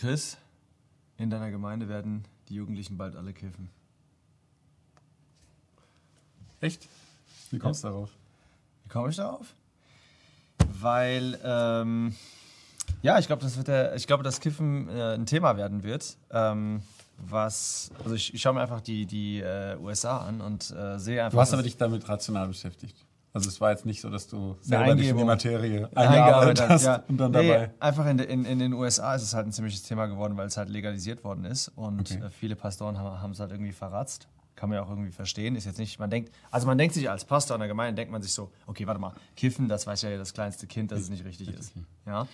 Chris, in deiner Gemeinde werden die Jugendlichen bald alle kiffen. Echt? Wie kommst du darauf? Wie komme ich darauf? Weil, ähm, ja, ich glaube, das wird der, ich glaube, dass Kiffen äh, ein Thema werden wird. Ähm, was, also ich, ich schaue mir einfach die, die äh, USA an und äh, sehe einfach. Du hast aber dich damit rational beschäftigt. Also es war jetzt nicht so, dass du selber dich in die. Materie eingearbeitet hast ja. und dann nee, dabei. Einfach in, in, in den USA ist es halt ein ziemliches Thema geworden, weil es halt legalisiert worden ist und Okay. äh, viele Pastoren haben, haben es halt irgendwie verratzt. Kann man ja auch irgendwie verstehen. Ist jetzt nicht, man denkt, also man denkt sich als Pastor in der Gemeinde, denkt man sich so, okay, warte mal, kiffen, das weiß ja das kleinste Kind, dass es nicht richtig ist. Ja.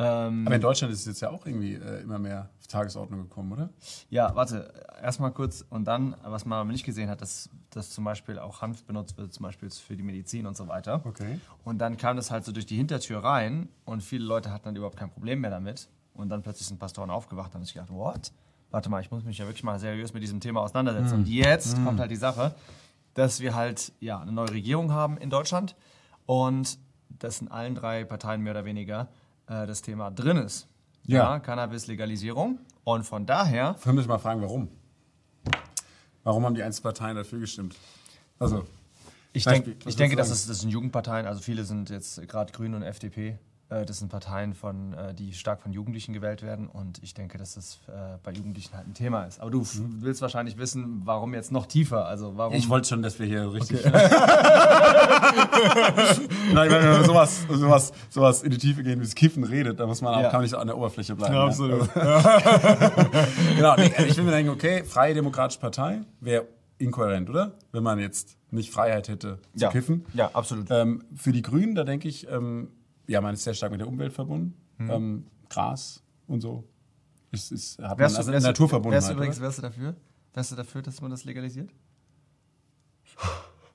Ähm, Aber in Deutschland ist es jetzt ja auch irgendwie äh, immer mehr auf Tagesordnung gekommen, oder? Ja, warte, erstmal kurz und dann, was man aber nicht gesehen hat, dass, dass zum Beispiel auch Hanf benutzt wird, zum Beispiel für die Medizin und so weiter. Okay. Und dann kam das halt so durch die Hintertür rein und viele Leute hatten dann überhaupt kein Problem mehr damit. Und dann plötzlich sind Pastoren aufgewacht und haben sich gedacht, what? Warte mal, ich muss mich ja wirklich mal seriös mit diesem Thema auseinandersetzen. Und jetzt kommt halt die Sache, dass wir halt ja, eine neue Regierung haben in Deutschland und dass in allen drei Parteien mehr oder weniger äh, das Thema drin ist. Ja. Cannabis-Legalisierung. Und von daher Können wir uns mal fragen, warum? Warum haben die Einzelparteien dafür gestimmt? Also, Ich, denk, ich denke, das, ist, das sind Jugendparteien, also viele sind jetzt gerade Grüne und FDP. Äh, Das sind Parteien, von, äh, die stark von Jugendlichen gewählt werden und ich denke, dass das äh, bei Jugendlichen halt ein Thema ist. Aber du f- willst wahrscheinlich wissen, warum jetzt noch tiefer? Also warum? ich wollte schon, dass wir hier richtig. Nein, wenn man sowas, sowas, sowas in die Tiefe gehen, wie das Kiffen redet, da muss man auch, Ja. kann man nicht an der Oberfläche bleiben. Ja, ne? absolut. genau, nee, ich will mir denken, okay, Freie Demokratische Partei wäre inkohärent, oder? Wenn man jetzt nicht Freiheit hätte zu ja. kiffen. Ja, absolut. Ähm, für die Grünen, da denke ich, ähm, ja, man ist sehr stark mit der Umwelt verbunden. Mhm. Ähm, Gras und so. Ist, ist, hat man Wärst du, also wärst, du- Naturverbundenheit. wärst du übrigens, oder? wärst du dafür? Wärst du dafür, dass man das legalisiert?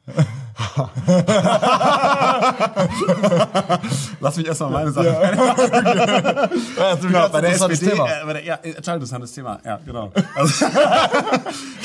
Lass mich erstmal meine Sache. Ja, Genau, bei der SPD, Thema. äh, bei der, ja, total interessantes Thema, ja, genau. Also,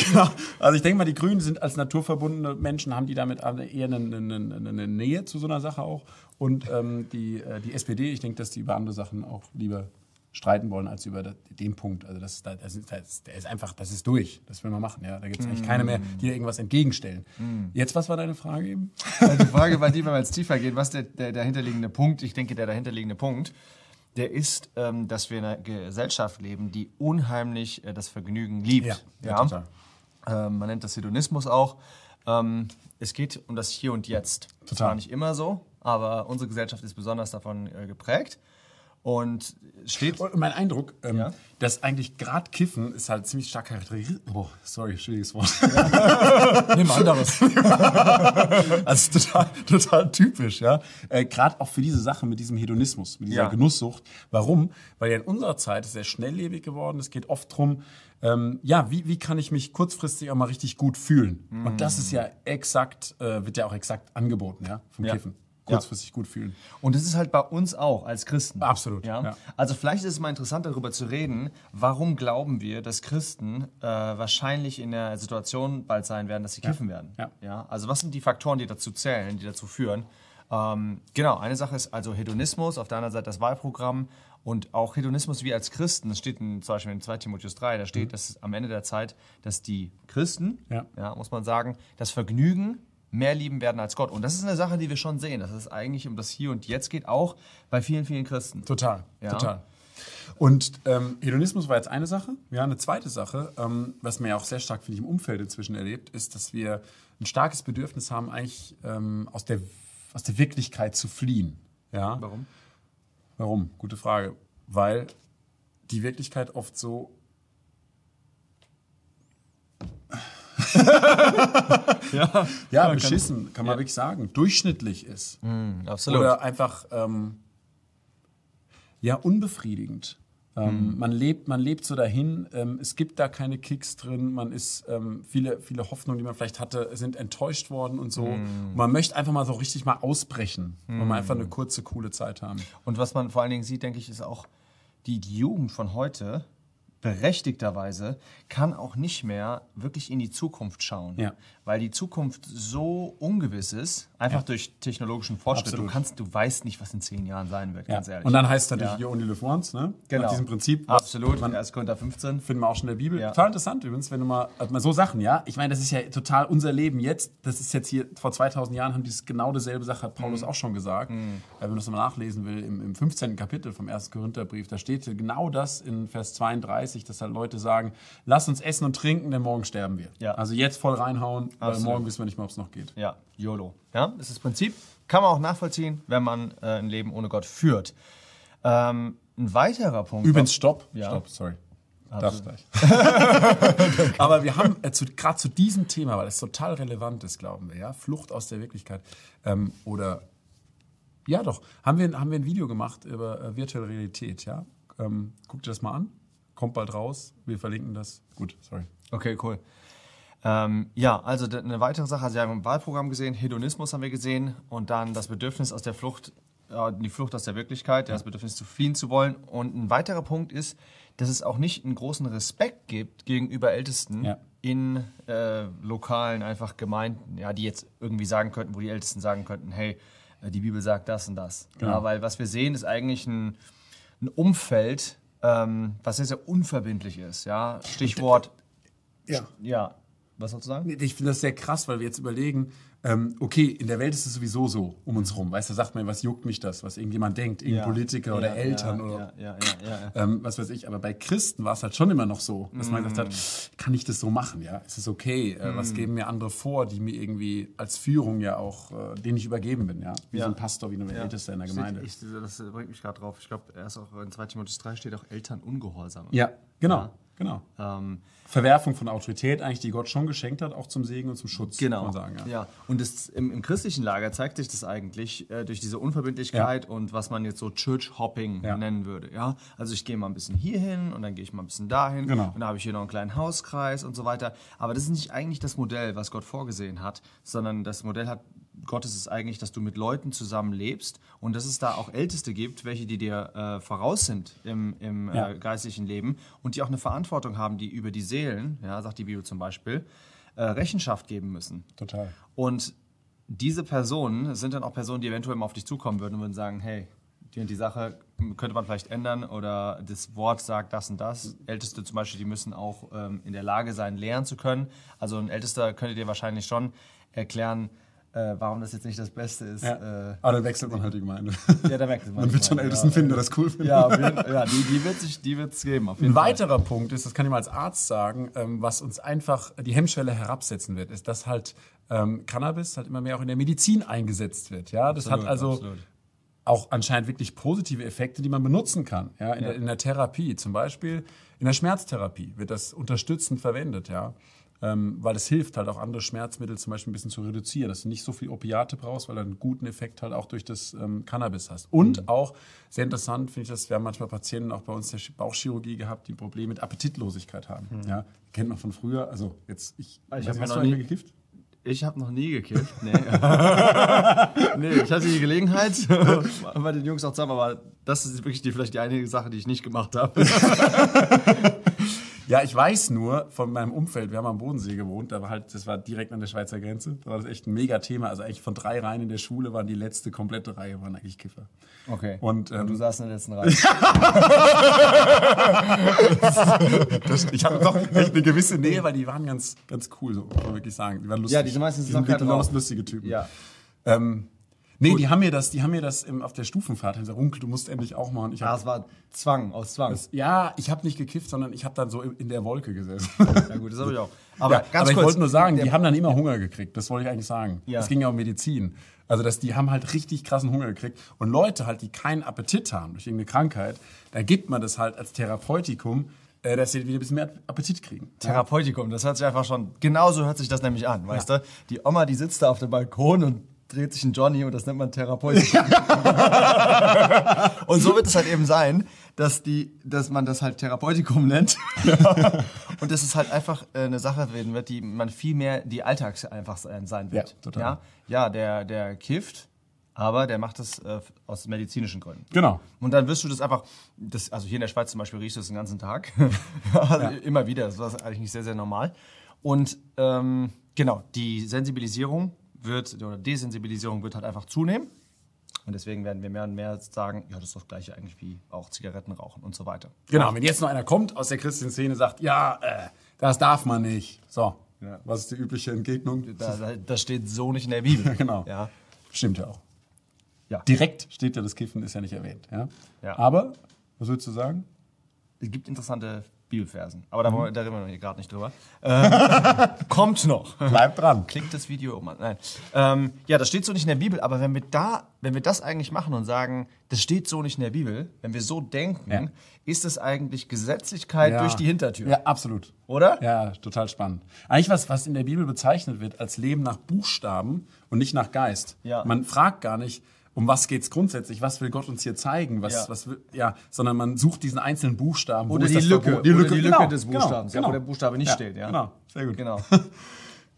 genau. also ich denke mal, die Grünen sind als naturverbundene Menschen, haben die damit eher eine, eine, eine, eine Nähe zu so einer Sache auch. Und ähm, die, äh, die SPD, ich denke, dass die über andere Sachen auch lieber streiten wollen als über den Punkt. Also das, das, das, ist, das, der ist einfach, das ist durch. Das will man machen. Ja, da gibt es eigentlich keine mehr, die da irgendwas entgegenstellen. Jetzt, was war deine Frage eben? Die Frage war die, wenn wir jetzt tiefer gehen, was der, der dahinterliegende Punkt, ich denke, der dahinterliegende Punkt, der ist, ähm, dass wir in einer Gesellschaft leben, die unheimlich äh, das Vergnügen liebt. Ja, ja, total. Ähm, man nennt das Hedonismus auch. Ähm, es geht um das Hier und Jetzt. Das Total. war nicht immer so, aber unsere Gesellschaft ist besonders davon äh, geprägt. Und steht. Und mein Eindruck, ähm, Ja. dass eigentlich gerade Kiffen ist halt ziemlich stark charakterisiert. Oh, sorry, schwieriges Wort. Nimm anderes. Also total, total typisch, ja. Äh, Gerade auch für diese Sache mit diesem Hedonismus, mit dieser Ja. Genusssucht. Warum? Weil ja in unserer Zeit ist sehr schnelllebig geworden. Es geht oft drum, ähm, ja, wie, wie kann ich mich kurzfristig auch mal richtig gut fühlen? Und das ist ja exakt, äh, wird ja auch exakt angeboten, ja, vom Ja. Kiffen. Ja. Kurzfristig gut fühlen. Und das ist halt bei uns auch als Christen. Absolut, Ja? ja. Also vielleicht ist es mal interessant darüber zu reden, warum glauben wir, dass Christen äh, wahrscheinlich in der Situation bald sein werden, dass sie kiffen werden. ja. Also was sind die Faktoren, die dazu zählen, die dazu führen? Ähm, genau, eine Sache ist also Hedonismus, auf der anderen Seite das Wahlprogramm und auch Hedonismus wie als Christen. Das steht in, zum Beispiel in 2 Timotheus 3, da steht, dass es am Ende der Zeit, dass die Christen, Ja. ja, muss man sagen, das Vergnügen mehr lieben werden als Gott. Und das ist eine Sache, die wir schon sehen, dass es eigentlich um das Hier und Jetzt geht, auch bei vielen, vielen Christen. Total, Ja. total. Und ähm, Hedonismus war jetzt eine Sache. Ja, eine zweite Sache, ähm, was man ja auch sehr stark, finde ich, im Umfeld inzwischen erlebt, ist, dass wir ein starkes Bedürfnis haben, eigentlich ähm, aus, der, aus der Wirklichkeit zu fliehen. Ja? Warum? Warum? Gute Frage. Weil die Wirklichkeit oft so Ja, ja, beschissen, kann man wirklich sagen, durchschnittlich ist. absolut. Oder einfach ähm, ja unbefriedigend. Ähm, man, lebt, man lebt so dahin, ähm, es gibt da keine Kicks drin, man ist, ähm, viele, viele Hoffnungen, die man vielleicht hatte, sind enttäuscht worden und so. Und man möchte einfach mal so richtig mal ausbrechen, weil man einfach eine kurze, coole Zeit haben. Und was man vor allen Dingen sieht, denke ich, ist auch, die, die Jugend von heute berechtigterweise kann auch nicht mehr wirklich in die Zukunft schauen. Ja. Weil die Zukunft so ungewiss ist, einfach Ja. durch technologischen Fortschritt. Absolut. Du, kannst, du weißt nicht, was in zehn Jahren sein wird, ganz Ja. ehrlich. Und dann heißt es natürlich, Ja. you only live once, ne? Genau. Nach diesem Prinzip. Absolut, Man, 1. Korinther 15. finden wir auch schon in der Bibel. Total interessant übrigens, wenn du mal, also mal so Sachen, ja. Ich meine, das ist ja total unser Leben jetzt. Das ist jetzt hier, vor 2000 Jahren haben die genau dieselbe Sache, hat Mhm. Paulus auch schon gesagt. Äh, wenn man das mal nachlesen will, im, im 15. Kapitel vom 1. Korintherbrief, da steht genau das in Vers 32, dass halt Leute sagen, lass uns essen und trinken, denn morgen sterben wir. Ja. Also jetzt voll reinhauen, weil Absolut. morgen wissen wir nicht mehr, ob es noch geht. Ja, YOLO. Ja, das ist das Prinzip. Kann man auch nachvollziehen, wenn man äh, ein Leben ohne Gott führt. Ähm, ein weiterer Punkt. Übrigens, stopp. Ja. Stopp, sorry. Darf gleich. Aber wir haben äh, gerade zu diesem Thema, weil es total relevant ist, glauben wir, ja, Flucht aus der Wirklichkeit ähm, oder ja doch, haben wir, haben wir ein Video gemacht über äh, virtuelle Realität, ja. Ähm, guckt ihr das mal an, kommt bald raus, wir verlinken das. Gut, sorry. Okay, cool. Ähm, ja, also eine weitere Sache, also wir haben ein Wahlprogramm gesehen, Hedonismus haben wir gesehen und dann das Bedürfnis aus der Flucht, äh, die Flucht aus der Wirklichkeit, ja. das Bedürfnis zu fliehen zu wollen. Und ein weiterer Punkt ist, dass es auch nicht einen großen Respekt gibt gegenüber Ältesten Ja. in äh, lokalen einfach Gemeinden, ja, die jetzt irgendwie sagen könnten, wo die Ältesten sagen könnten, hey, äh, die Bibel sagt das und das. Genau. Ja, weil was wir sehen, ist eigentlich ein, ein Umfeld, ähm, was sehr, sehr unverbindlich ist. Ja? Stichwort Ja. ja, was sollst du sagen? Ich finde das sehr krass, weil wir jetzt überlegen, ähm, okay, in der Welt ist es sowieso so um uns rum. Weißt du, sagt man, was juckt mich das, was irgendjemand denkt, irgendein Politiker oder Ja, Eltern ja, oder Ja, ja, ja, ähm, was weiß ich. Aber bei Christen war es halt schon immer noch so, dass man gesagt Mm. hat, kann ich das so machen? Ja, ist es okay? Äh, Was geben mir andere vor, die mir irgendwie als Führung ja auch, äh, denen ich übergeben bin? Ja, wie so ein Pastor, wie ein Ältester in der Gemeinde. Ich, das bringt mich gerade drauf. Ich glaube, erst auch in 2 Timotheus 3 steht auch Eltern ungehorsam. ja, genau. Genau. Ähm, Verwerfung von Autorität eigentlich, die Gott schon geschenkt hat, auch zum Segen und zum Schutz, Genau. kann man sagen. Ja. Ja. Und das, im, im christlichen Lager zeigt sich das eigentlich äh, durch diese Unverbindlichkeit und was man jetzt so Church Hopping Ja. nennen würde. Ja? Also ich gehe mal ein bisschen hier hin und dann gehe ich mal ein bisschen dahin Genau. und dann habe ich hier noch einen kleinen Hauskreis und so weiter. Aber das ist nicht eigentlich das Modell, was Gott vorgesehen hat, sondern das Modell hat Gottes ist eigentlich, dass du mit Leuten zusammen lebst und dass es da auch Älteste gibt, welche die dir äh, voraus sind im, im Ja. äh, geistlichen Leben und die auch eine Verantwortung haben, die über die Seelen, ja, sagt die Bibel zum Beispiel, äh, Rechenschaft geben müssen. Total. Und diese Personen sind dann auch Personen, die eventuell mal auf dich zukommen würden und würden sagen, hey, die und die Sache könnte man vielleicht ändern oder das Wort sagt das und das. Älteste zum Beispiel, die müssen auch ähm, in der Lage sein, lehren zu können. Also ein Ältester könnte dir wahrscheinlich schon erklären, äh, warum das jetzt nicht das Beste ist. Ja. Äh, Aber dann wechselt man halt die Gemeinde. ja, da merkt man. Man wird schon ja, Ältesten finden, der das cool findet. Ja, ja die, die wird es die wird's geben. Auf jeden Ein Fall. weiterer Punkt ist, das kann ich mal als Arzt sagen, ähm, was uns einfach die Hemmschwelle herabsetzen wird, ist, dass halt ähm, Cannabis halt immer mehr auch in der Medizin eingesetzt wird. Ja, das Absolut, hat also absolut. auch anscheinend wirklich positive Effekte, die man benutzen kann. Ja, in, Der, in der Therapie, zum Beispiel in der Schmerztherapie wird das unterstützend verwendet. Ja. Ähm, weil es hilft halt auch andere Schmerzmittel zum Beispiel ein bisschen zu reduzieren, dass du nicht so viel Opiate brauchst, weil du einen guten Effekt halt auch durch das ähm, Cannabis hast. Und auch sehr interessant finde ich das, wir haben manchmal Patienten auch bei uns in der Bauchchirurgie gehabt, die Probleme mit Appetitlosigkeit haben. Ja, kennt man von früher. Also jetzt ich, Ich weiß hab nicht, mir hast noch nie- gekifft? Ich habe noch nie gekifft. Nee. nee, ich hatte die Gelegenheit, bei den Jungs auch zusammen, aber das ist wirklich die, vielleicht die einige Sache, die ich nicht gemacht habe. Ja, ich weiß nur von meinem Umfeld, wir haben am Bodensee gewohnt, da war halt, das war direkt an der Schweizer Grenze. Da war das echt ein Mega-Thema. Also eigentlich von drei Reihen in der Schule waren die letzte komplette Reihe waren eigentlich Kiffer. Okay. Und, ähm, du saßt in der letzten Reihe. Das, ich hatte doch echt eine gewisse Nähe, weil die waren ganz, ganz cool, so muss man wirklich sagen. Die waren lustig. Ja, die sind meistens die sind drauf. lustige Typen. ja. Ähm, nee, die haben mir das, die haben mir das im, auf der Stufenfahrt haben gesagt, Runkel, du musst endlich auch machen. Ich Ja, hab, es war Zwang, aus Zwang. ja, ich habe nicht gekifft, sondern ich habe dann so in, der Wolke gesessen. ja gut, das habe ich auch. Aber ja, aber ich wollte nur sagen, die haben dann immer Hunger gekriegt. Das wollte ich eigentlich sagen. Ja. Es ging ja um Medizin. Also, dass die haben halt richtig krassen Hunger gekriegt. Und Leute halt, die keinen Appetit haben durch irgendeine Krankheit, da gibt man das halt als Therapeutikum, äh, dass sie wieder ein bisschen mehr Appetit kriegen. Therapeutikum, das hört sich einfach schon, genauso hört sich das nämlich an, weißt du? Die Oma, die sitzt da auf dem Balkon und dreht sich ein Johnny und das nennt man Therapeutikum. und so wird es halt eben sein, dass, die, dass man das halt Therapeutikum nennt. und dass es halt einfach äh, eine Sache werden wird, die man viel mehr die Alltags einfach sein wird. Ja, total. Ja, ja der, der kifft, aber der macht das äh, aus medizinischen Gründen. Genau. Und dann wirst du das einfach, das, also hier in der Schweiz zum Beispiel riechst du das den ganzen Tag. also Immer wieder, das ist eigentlich sehr, sehr normal. Und ähm, genau, die Sensibilisierung wird, oder Desensibilisierung wird halt einfach zunehmen. Und deswegen werden wir mehr und mehr sagen, ja, das ist das gleiche eigentlich wie auch Zigaretten rauchen und so weiter. Genau, wenn jetzt noch einer kommt aus der christlichen Szene sagt, ja, äh, das darf man nicht. So, Ja. was ist die übliche Entgegnung? Da, da, das steht so nicht in der Bibel. Genau. Ja. Stimmt ja auch. Ja. Direkt steht ja das Kiffen, ist ja nicht erwähnt. Ja? Ja. Aber, was würdest du sagen? Es gibt interessante Bibelversen, aber da, wir- da reden wir hier gerade nicht drüber. Ähm, kommt noch. Bleib dran. Klickt das Video um. Nein. Ähm, ja, das steht so nicht in der Bibel, aber wenn wir da, wenn wir das eigentlich machen und sagen, das steht so nicht in der Bibel, wenn wir so denken, Ja. ist es eigentlich Gesetzlichkeit durch die Hintertür, Ja, absolut. oder? Ja, total spannend. Eigentlich was, was in der Bibel bezeichnet wird als Leben nach Buchstaben und nicht nach Geist. Ja. Man fragt gar nicht, um was geht's grundsätzlich, was will Gott uns hier zeigen, was, Ja. was will, ja, sondern man sucht diesen einzelnen Buchstaben. wo Oder die Lücke, Verbot? oder die Lücke genau, des genau, Buchstabens, ja, genau. wo der Buchstabe nicht steht, ja. Genau, sehr gut. Genau.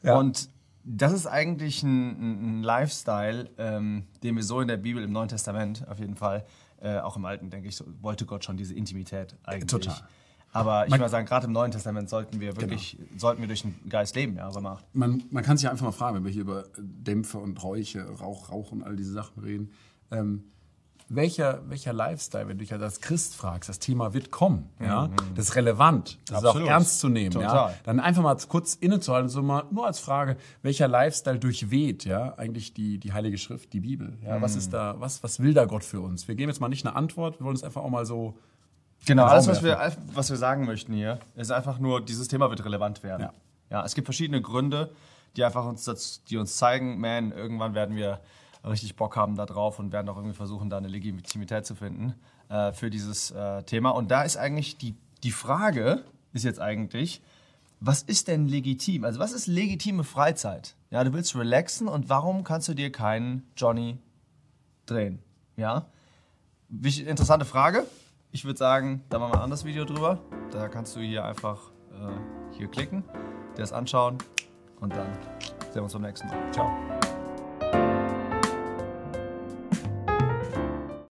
Ja. Und das ist eigentlich ein, ein ein Lifestyle, ähm, den wir so in der Bibel, im Neuen Testament auf jeden Fall, äh, auch im Alten, denke ich, so, wollte Gott schon diese Intimität eigentlich. Total. Aber ich Man- würde sagen, gerade im Neuen Testament sollten wir wirklich, Genau. sollten wir durch den Geist leben, ja, Römer 8. Man, man kann sich ja einfach mal fragen, wenn wir hier über Dämpfe und Räuche, Rauch, Rauch und all diese Sachen reden. Ähm, welcher, welcher Lifestyle, wenn du dich halt als Christ fragst, das Thema wird kommen, ja, das ist relevant, das ist Absolut. auch ernst zu nehmen, ja, dann einfach mal kurz innezuhalten, so mal nur als Frage, welcher Lifestyle durchweht, ja, eigentlich die, die Heilige Schrift, die Bibel, ja, was ist da, was, was will da Gott für uns? Wir geben jetzt mal nicht eine Antwort, wir wollen es einfach auch mal so, Genau, alles, was wir, was wir sagen möchten hier, ist einfach nur, dieses Thema wird relevant werden. Ja. Ja, es gibt verschiedene Gründe, die einfach uns, das, die uns zeigen, man, irgendwann werden wir richtig Bock haben da drauf und werden auch irgendwie versuchen, da eine Legitimität zu finden äh, für dieses äh, Thema. Und da ist eigentlich die, die Frage, ist jetzt eigentlich, was ist denn legitim? Also was ist legitime Freizeit? Ja, du willst relaxen und warum kannst du dir keinen Johnny drehen? Ja, interessante Frage. Ich würde sagen, da machen wir ein anderes Video drüber. Da kannst du hier einfach äh, hier klicken, dir das anschauen und dann sehen wir uns beim nächsten Mal. Ciao.